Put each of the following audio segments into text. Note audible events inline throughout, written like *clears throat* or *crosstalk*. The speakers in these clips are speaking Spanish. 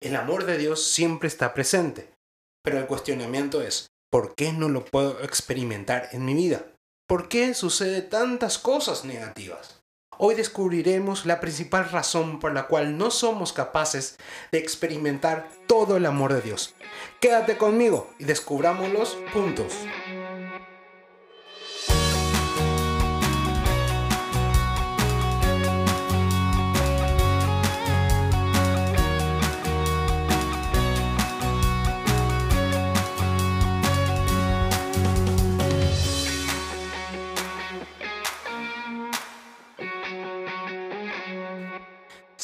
El amor de Dios siempre está presente, pero el cuestionamiento es, ¿por qué no lo puedo experimentar en mi vida? ¿Por qué sucede tantas cosas negativas? Hoy descubriremos la principal razón por la cual no somos capaces de experimentar todo el amor de Dios. Quédate conmigo y descubrámoslos juntos.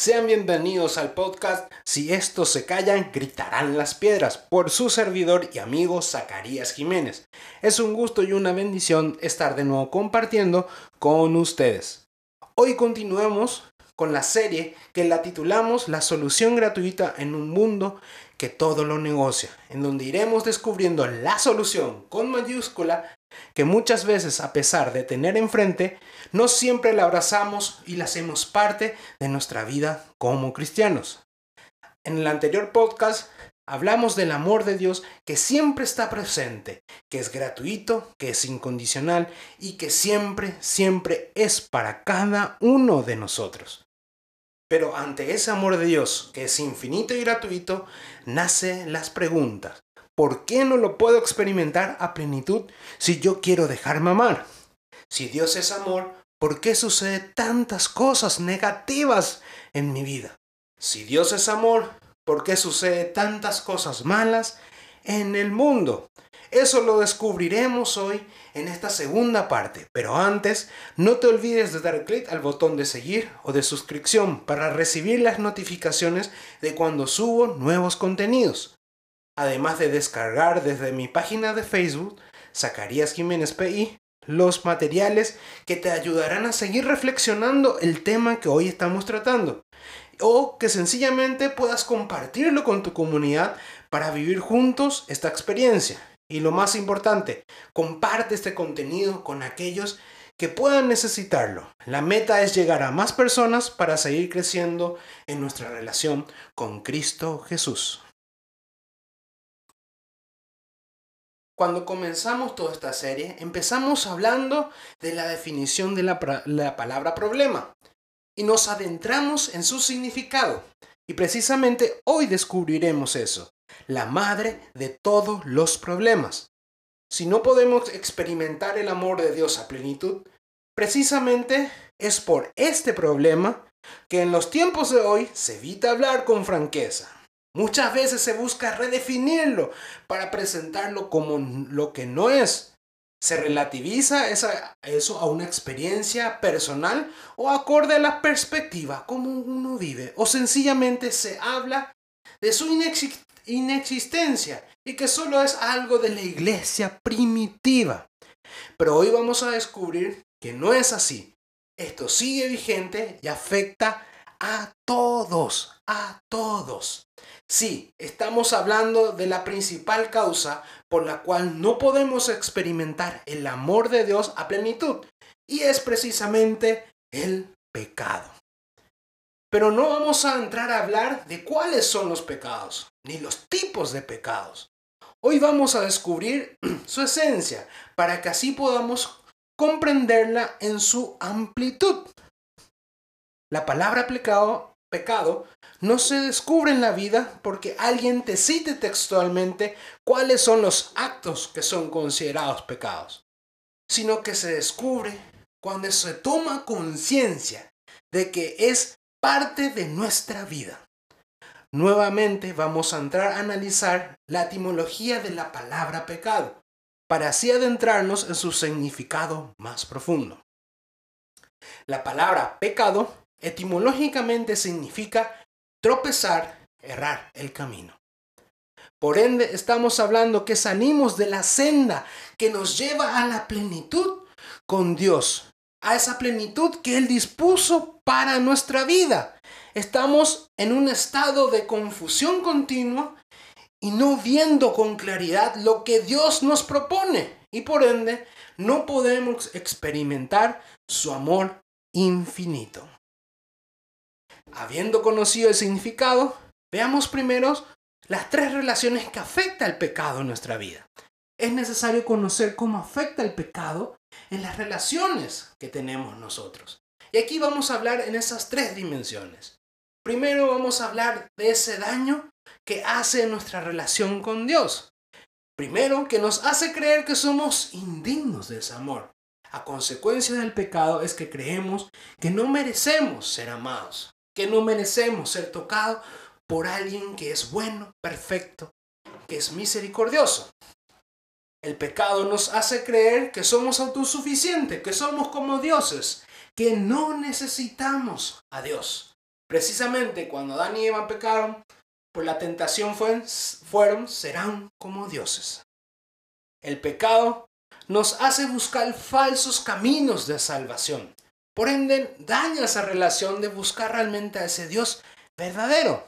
Sean bienvenidos al podcast Si estos se callan, gritarán las piedras, por su servidor y amigo Zacarías Jiménez. Es un gusto y una bendición estar de nuevo compartiendo con ustedes. Hoy continuamos con la serie que la titulamos La solución gratuita en un mundo que todo lo negocia, en donde iremos descubriendo la solución con mayúscula que muchas veces a pesar de tener enfrente, no siempre la abrazamos y la hacemos parte de nuestra vida como cristianos. En el anterior podcast hablamos del amor de Dios que siempre está presente, que es gratuito, que es incondicional y que siempre, siempre es para cada uno de nosotros. Pero ante ese amor de Dios, que es infinito y gratuito, nacen las preguntas. ¿Por qué no lo puedo experimentar a plenitud si yo quiero dejarme amar? Si Dios es amor, ¿por qué sucede tantas cosas negativas en mi vida? Si Dios es amor, ¿por qué sucede tantas cosas malas en el mundo? Eso lo descubriremos hoy en esta segunda parte, pero antes no te olvides de dar clic al botón de seguir o de suscripción para recibir las notificaciones de cuando subo nuevos contenidos además de descargar desde mi página de Facebook, Zacarías Jiménez PI, los materiales que te ayudarán a seguir reflexionando el tema que hoy estamos tratando. O que sencillamente puedas compartirlo con tu comunidad para vivir juntos esta experiencia. Y lo más importante, comparte este contenido con aquellos que puedan necesitarlo. La meta es llegar a más personas para seguir creciendo en nuestra relación con Cristo Jesús. Cuando comenzamos toda esta serie, empezamos hablando de la definición de la, palabra problema y nos adentramos en su significado. Y precisamente hoy descubriremos eso, la madre de todos los problemas. Si no podemos experimentar el amor de Dios a plenitud, precisamente es por este problema que en los tiempos de hoy se evita hablar con franqueza. Muchas veces se busca redefinirlo para presentarlo como lo que no es. Se relativiza eso a una experiencia personal o acorde a la perspectiva, como uno vive. O sencillamente se habla de su inexistencia y que solo es algo de la iglesia primitiva. Pero hoy vamos a descubrir que no es así. Esto sigue vigente y afecta a todos, a todos. Sí, estamos hablando de la principal causa por la cual no podemos experimentar el amor de Dios a plenitud, y es precisamente el pecado. Pero no vamos a entrar a hablar de cuáles son los pecados, ni los tipos de pecados. Hoy vamos a descubrir *clears throat* su esencia, para que así podamos comprenderla en su amplitud. La palabra pecado pecado no se descubre en la vida porque alguien te cite textualmente cuáles son los actos que son considerados pecados, sino que se descubre cuando se toma conciencia de que es parte de nuestra vida. Nuevamente vamos a entrar a analizar la etimología de la palabra pecado, para así adentrarnos en su significado más profundo. La palabra pecado etimológicamente significa tropezar, errar el camino. Por ende, estamos hablando que salimos de la senda que nos lleva a la plenitud con Dios, a esa plenitud que Él dispuso para nuestra vida. Estamos en un estado de confusión continua y no viendo con claridad lo que Dios nos propone. Y por ende, no podemos experimentar su amor infinito. Habiendo conocido el significado, Veamos primero las tres relaciones que afecta el pecado en nuestra vida. Es necesario conocer cómo afecta el pecado en las relaciones que tenemos nosotros. Y aquí vamos a hablar en esas tres dimensiones. Primero vamos a hablar de ese daño que hace nuestra relación con Dios. Primero, que nos hace creer que somos indignos de ese amor. A consecuencia del pecado es que creemos que no merecemos ser amados, que no merecemos ser tocados por alguien que es bueno, perfecto, que es misericordioso. El pecado nos hace creer que somos autosuficientes, que somos como dioses, que no necesitamos a Dios. Precisamente cuando Adán y Eva pecaron, por la tentación fueron, serán como dioses. El pecado nos hace buscar falsos caminos de salvación. Por ende, daña esa relación de buscar realmente a ese Dios verdadero.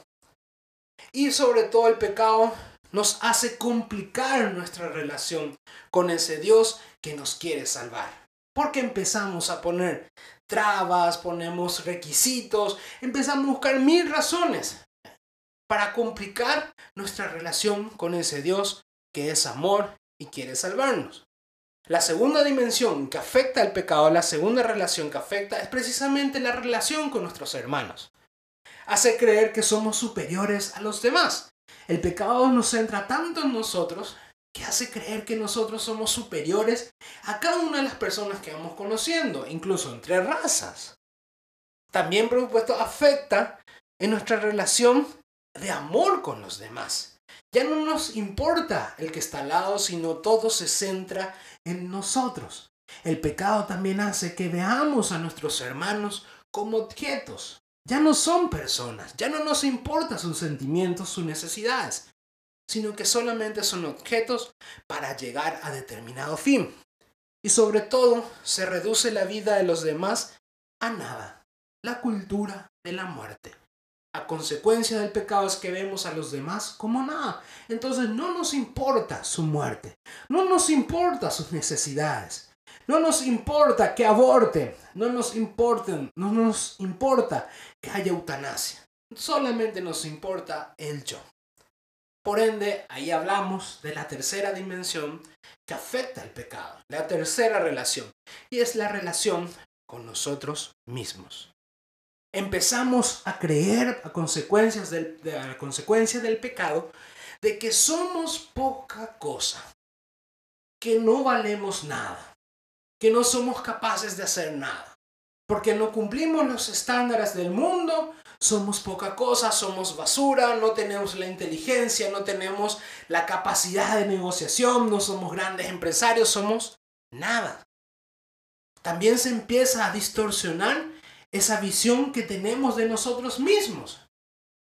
Y sobre todo el pecado nos hace complicar nuestra relación con ese Dios que nos quiere salvar. Porque empezamos a poner trabas, ponemos requisitos, empezamos a buscar mil razones para complicar nuestra relación con ese Dios que es amor y quiere salvarnos. La segunda dimensión que afecta al pecado, la segunda relación que afecta es precisamente la relación con nuestros hermanos. Hace creer que somos superiores a los demás. El pecado nos centra tanto en nosotros que hace creer que nosotros somos superiores a cada una de las personas que vamos conociendo, incluso entre razas. También, por supuesto, afecta en nuestra relación de amor con los demás. Ya no nos importa el que está al lado, sino todo se centra en nosotros. El pecado también hace que veamos a nuestros hermanos como objetos. Ya no son personas, ya no nos importa sus sentimientos, sus necesidades, sino que solamente son objetos para llegar a determinado fin. Y sobre todo se reduce la vida de los demás a nada, la cultura de la muerte. A consecuencia del pecado es que vemos a los demás como nada. Entonces no nos importa su muerte, no nos importa sus necesidades, no nos importa que aborten, no nos importen, no nos importa que haya eutanasia. Solamente nos importa el yo. Por ende, ahí hablamos de la tercera dimensión que afecta al pecado, la tercera relación, y es la relación con nosotros mismos. Empezamos a creer a consecuencias del, a consecuencia del pecado de que somos poca cosa, que no valemos nada, que no somos capaces de hacer nada, porque no cumplimos los estándares del mundo, somos poca cosa, somos basura, no tenemos la inteligencia, no tenemos la capacidad de negociación, no somos grandes empresarios, somos nada. También se empieza a distorsionar esa visión que tenemos de nosotros mismos.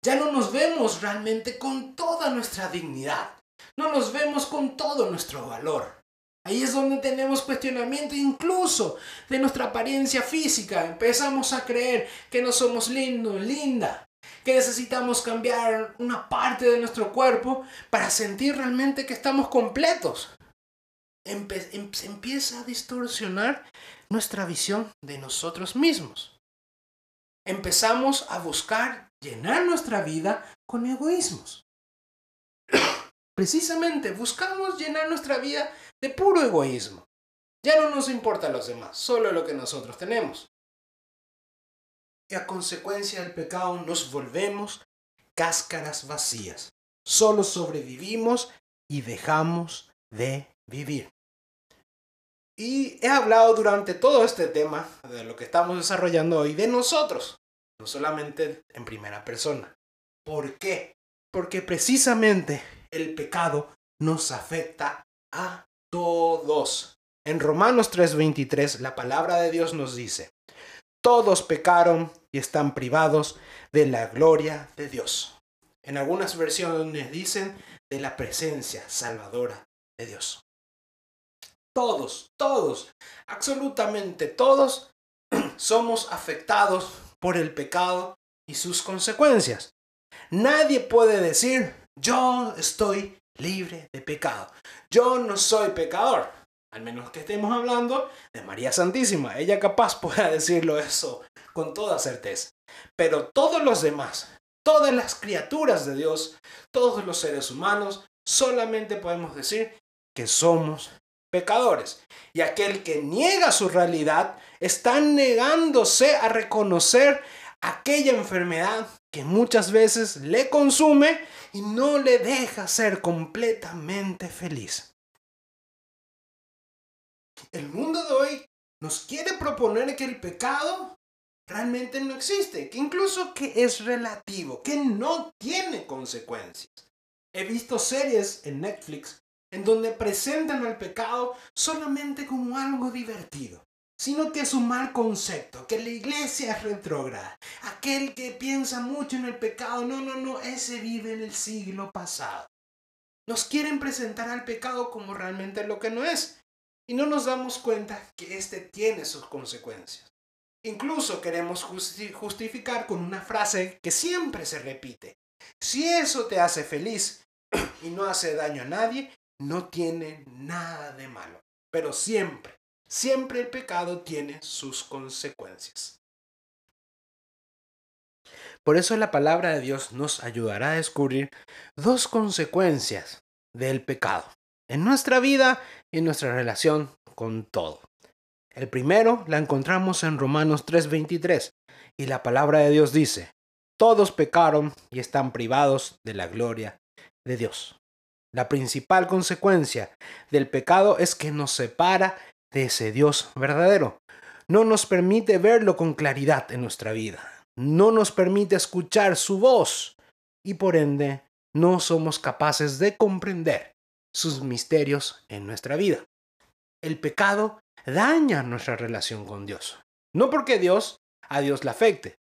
Ya no nos vemos realmente con toda nuestra dignidad, no nos vemos con todo nuestro valor. Ahí es donde tenemos cuestionamiento incluso de nuestra apariencia física. Empezamos a creer que no somos lindos, linda, que necesitamos cambiar una parte de nuestro cuerpo para sentir realmente que estamos completos. Em-, se empieza a distorsionar nuestra visión de nosotros mismos. Empezamos a buscar llenar nuestra vida con egoísmos. *coughs* Precisamente buscamos llenar nuestra vida de puro egoísmo. Ya no nos importa los demás, solo lo que nosotros tenemos. Y a consecuencia del pecado nos volvemos cáscaras vacías. Solo sobrevivimos y dejamos de vivir. Y he hablado durante todo este tema de lo que estamos desarrollando hoy de nosotros, no solamente en primera persona. ¿Por qué? Porque precisamente el pecado nos afecta a todos. En Romanos 3:23 la palabra de Dios nos dice, todos pecaron y están privados de la gloria de Dios. En algunas versiones dicen de la presencia salvadora de Dios. Todos, todos, absolutamente todos *clears throat* somos afectados por el pecado y sus consecuencias. Nadie puede decir, yo estoy libre de pecado. Yo no soy pecador. Al menos que estemos hablando de María Santísima. Ella capaz *laughs* pueda decirlo eso con toda certeza. Pero todos los demás todas las criaturas de Dios, todos los seres humanos, solamente podemos decir que somos pecadores. Y aquel que niega su realidad está negándose a reconocer aquella enfermedad que muchas veces le consume y no le deja ser completamente feliz. El mundo de hoy nos quiere proponer que el pecado realmente no existe, que incluso que es relativo, que no tiene consecuencias. He visto series en Netflix en donde presentan al pecado solamente como algo divertido, sino que es un mal concepto, que la iglesia es retrógrada. Aquel que piensa mucho en el pecado, no, no, no, ese vive en el siglo pasado. Nos quieren presentar al pecado como realmente lo que no es, y no nos damos cuenta que éste tiene sus consecuencias. Incluso queremos justificar con una frase que siempre se repite. Si eso te hace feliz *clears throat* y no hace daño a nadie, no tiene nada de malo. Pero siempre, siempre el pecado tiene sus consecuencias. Por eso la palabra de Dios nos ayudará a descubrir dos consecuencias del pecado en nuestra vida y en nuestra relación con todo. El primero la encontramos en Romanos 3:23 y la palabra de Dios dice, todos pecaron y están privados de la gloria de Dios. La principal consecuencia del pecado es que nos separa de ese Dios verdadero. No nos permite verlo con claridad en nuestra vida. No nos permite escuchar su voz y por ende no somos capaces de comprender sus misterios en nuestra vida. El pecado daña nuestra relación con Dios. No porque Dios a Dios le afecte,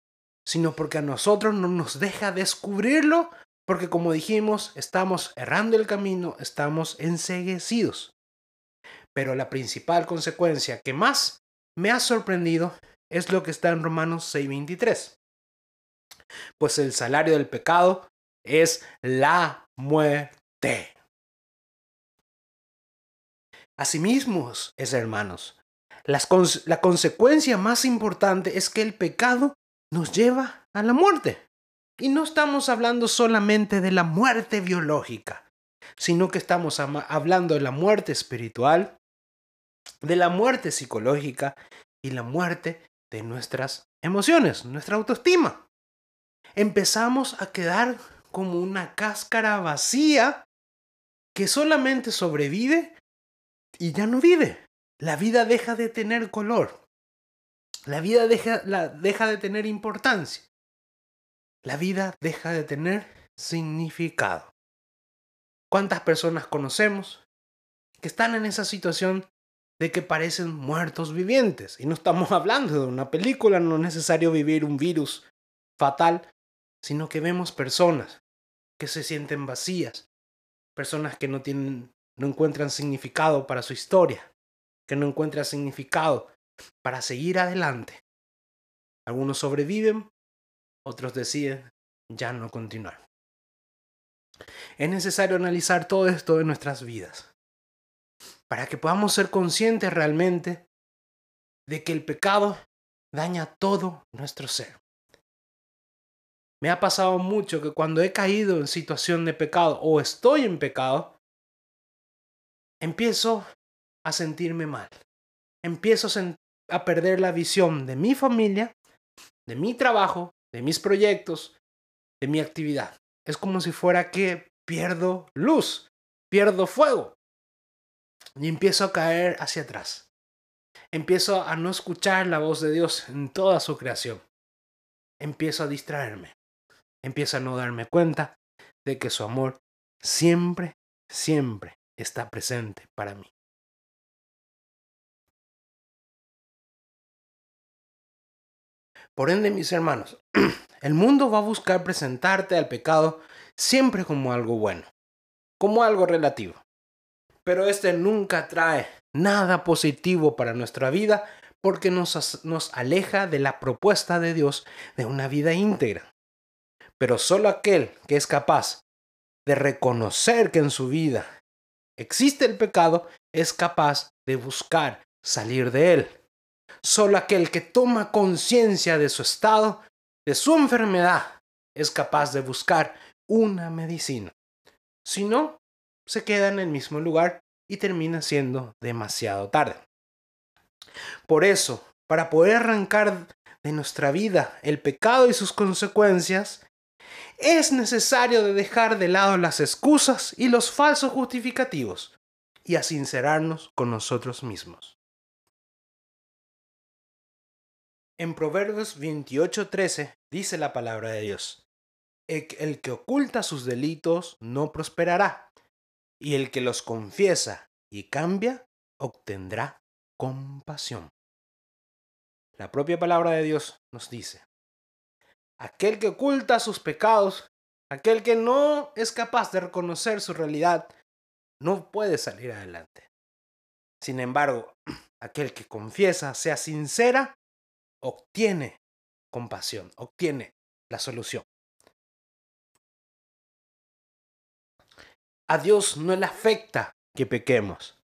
sino porque a nosotros no nos deja descubrirlo, porque como dijimos, estamos errando el camino, estamos enseguecidos. Pero la principal consecuencia que más me ha sorprendido es lo que está en Romanos 6:23. Pues el salario del pecado es la muerte. Asimismo es hermanos. la consecuencia más importante es que el pecado nos lleva a la muerte. Y no estamos hablando solamente de la muerte biológica, sino que estamos hablando de la muerte espiritual, de la muerte psicológica y la muerte de nuestras emociones, nuestra autoestima. Empezamos a quedar como una cáscara vacía que solamente sobrevive y ya no vive. La vida deja de tener color. La vida deja, la, deja de tener importancia. La vida deja de tener significado. ¿Cuántas personas conocemos que están en esa situación de que parecen muertos vivientes? Y no estamos *laughs* hablando de una película, no es necesario vivir un virus fatal, sino que vemos personas que se sienten vacías, personas que no tienen no encuentran significado para su historia, que no encuentran significado para seguir adelante. Algunos sobreviven, otros deciden ya no continuar. Es necesario analizar todo esto en nuestras vidas para que podamos ser conscientes realmente de que el pecado daña todo nuestro ser. Me ha pasado mucho que cuando he caído en situación de pecado o estoy en pecado, empiezo a sentirme mal. Empiezo a, perder la visión de mi familia, de mi trabajo, de mis proyectos, de mi actividad. Es como si fuera que pierdo luz, pierdo fuego y empiezo a caer hacia atrás. Empiezo a no escuchar la voz de Dios en toda su creación. Empiezo a distraerme. Empiezo a no darme cuenta de que su amor siempre, siempre está presente para mí. Por ende, mis hermanos, *clears throat* el mundo va a buscar presentarte al pecado siempre como algo bueno, como algo relativo. Pero este nunca trae nada positivo para nuestra vida porque nos, aleja de la propuesta de Dios de una vida íntegra. Pero solo aquel que es capaz de reconocer que en su vida existe el pecado es capaz de buscar salir de él. Solo aquel que toma conciencia de su estado, de su enfermedad, es capaz de buscar una medicina. Si no, se queda en el mismo lugar y termina siendo demasiado tarde. Por eso, para poder arrancar de nuestra vida el pecado y sus consecuencias, es necesario dejar de lado las excusas y los falsos justificativos y a sincerarnos con nosotros mismos. En Proverbios 28:13 dice la palabra de Dios, el que oculta sus delitos no prosperará, y el que los confiesa y cambia obtendrá compasión. La propia palabra de Dios nos dice, aquel que oculta sus pecados, aquel que no es capaz de reconocer su realidad, no puede salir adelante. Sin embargo, *clears throat* aquel que confiesa, sea sincera, obtiene compasión, obtiene la solución. A Dios no le afecta que pequemos.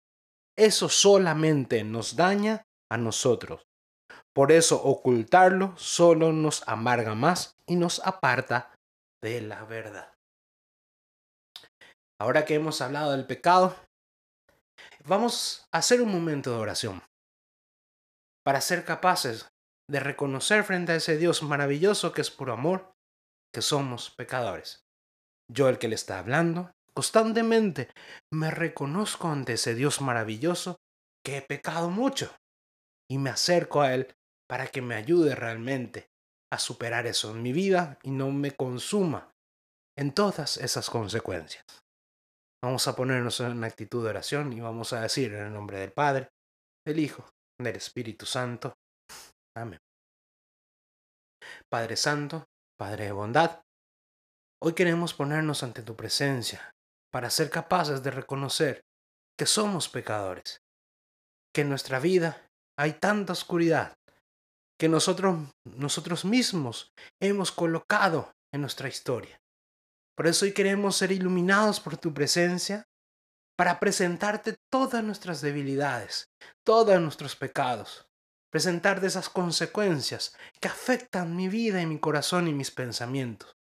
Eso solamente nos daña a nosotros. Por eso ocultarlo solo nos amarga más y nos aparta de la verdad. Ahora que hemos hablado del pecado, vamos a hacer un momento de oración para ser capaces de reconocer frente a ese Dios maravilloso que es puro amor, que somos pecadores. Yo el que le está hablando, constantemente me reconozco ante ese Dios maravilloso que he pecado mucho y me acerco a Él para que me ayude realmente a superar eso en mi vida y no me consuma en todas esas consecuencias. Vamos a ponernos en actitud de oración y vamos a decir en el nombre del Padre, del Hijo, del Espíritu Santo. Amén. Padre Santo, Padre de bondad, hoy queremos ponernos ante tu presencia para ser capaces de reconocer que somos pecadores, que en nuestra vida hay tanta oscuridad, que nosotros, nosotros mismos hemos colocado en nuestra historia. Por eso hoy queremos ser iluminados por tu presencia para presentarte todas nuestras debilidades, todos nuestros pecados, presentarte esas consecuencias que afectan mi vida y mi corazón y mis pensamientos,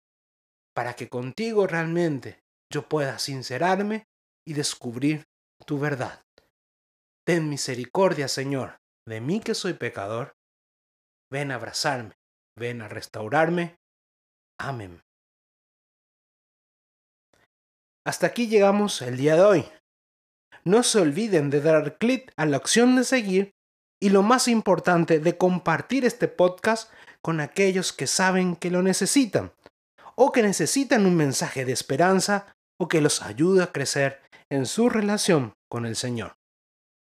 para que contigo realmente yo pueda sincerarme y descubrir tu verdad. Ten misericordia, Señor, de mí que soy pecador, ven a abrazarme, ven a restaurarme. Amén. Hasta aquí llegamos el día de hoy. No se olviden de dar clic a la opción de seguir y lo más importante de compartir este podcast con aquellos que saben que lo necesitan o que necesitan un mensaje de esperanza o que los ayude a crecer en su relación con el Señor.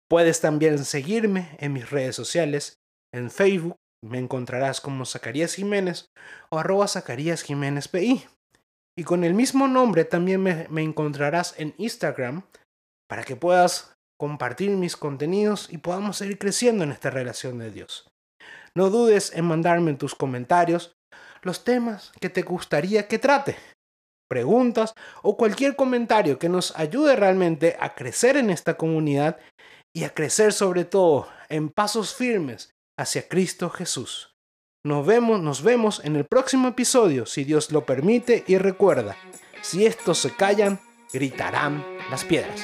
Puedes también seguirme en mis redes sociales, en Facebook me encontrarás como Zacarías Jiménez o arroba Zacarías Jiménez PI. Y con el mismo nombre también me, me encontrarás en Instagram para que puedas compartir mis contenidos y podamos seguir creciendo en esta relación de Dios. No dudes en mandarme en tus comentarios los temas que te gustaría que trate, preguntas o cualquier comentario que nos ayude realmente a crecer en esta comunidad y a crecer sobre todo en pasos firmes hacia Cristo Jesús. Nos vemos, nos vemos en el próximo episodio, si Dios lo permite, y recuerda, si estos se callan, gritarán las piedras.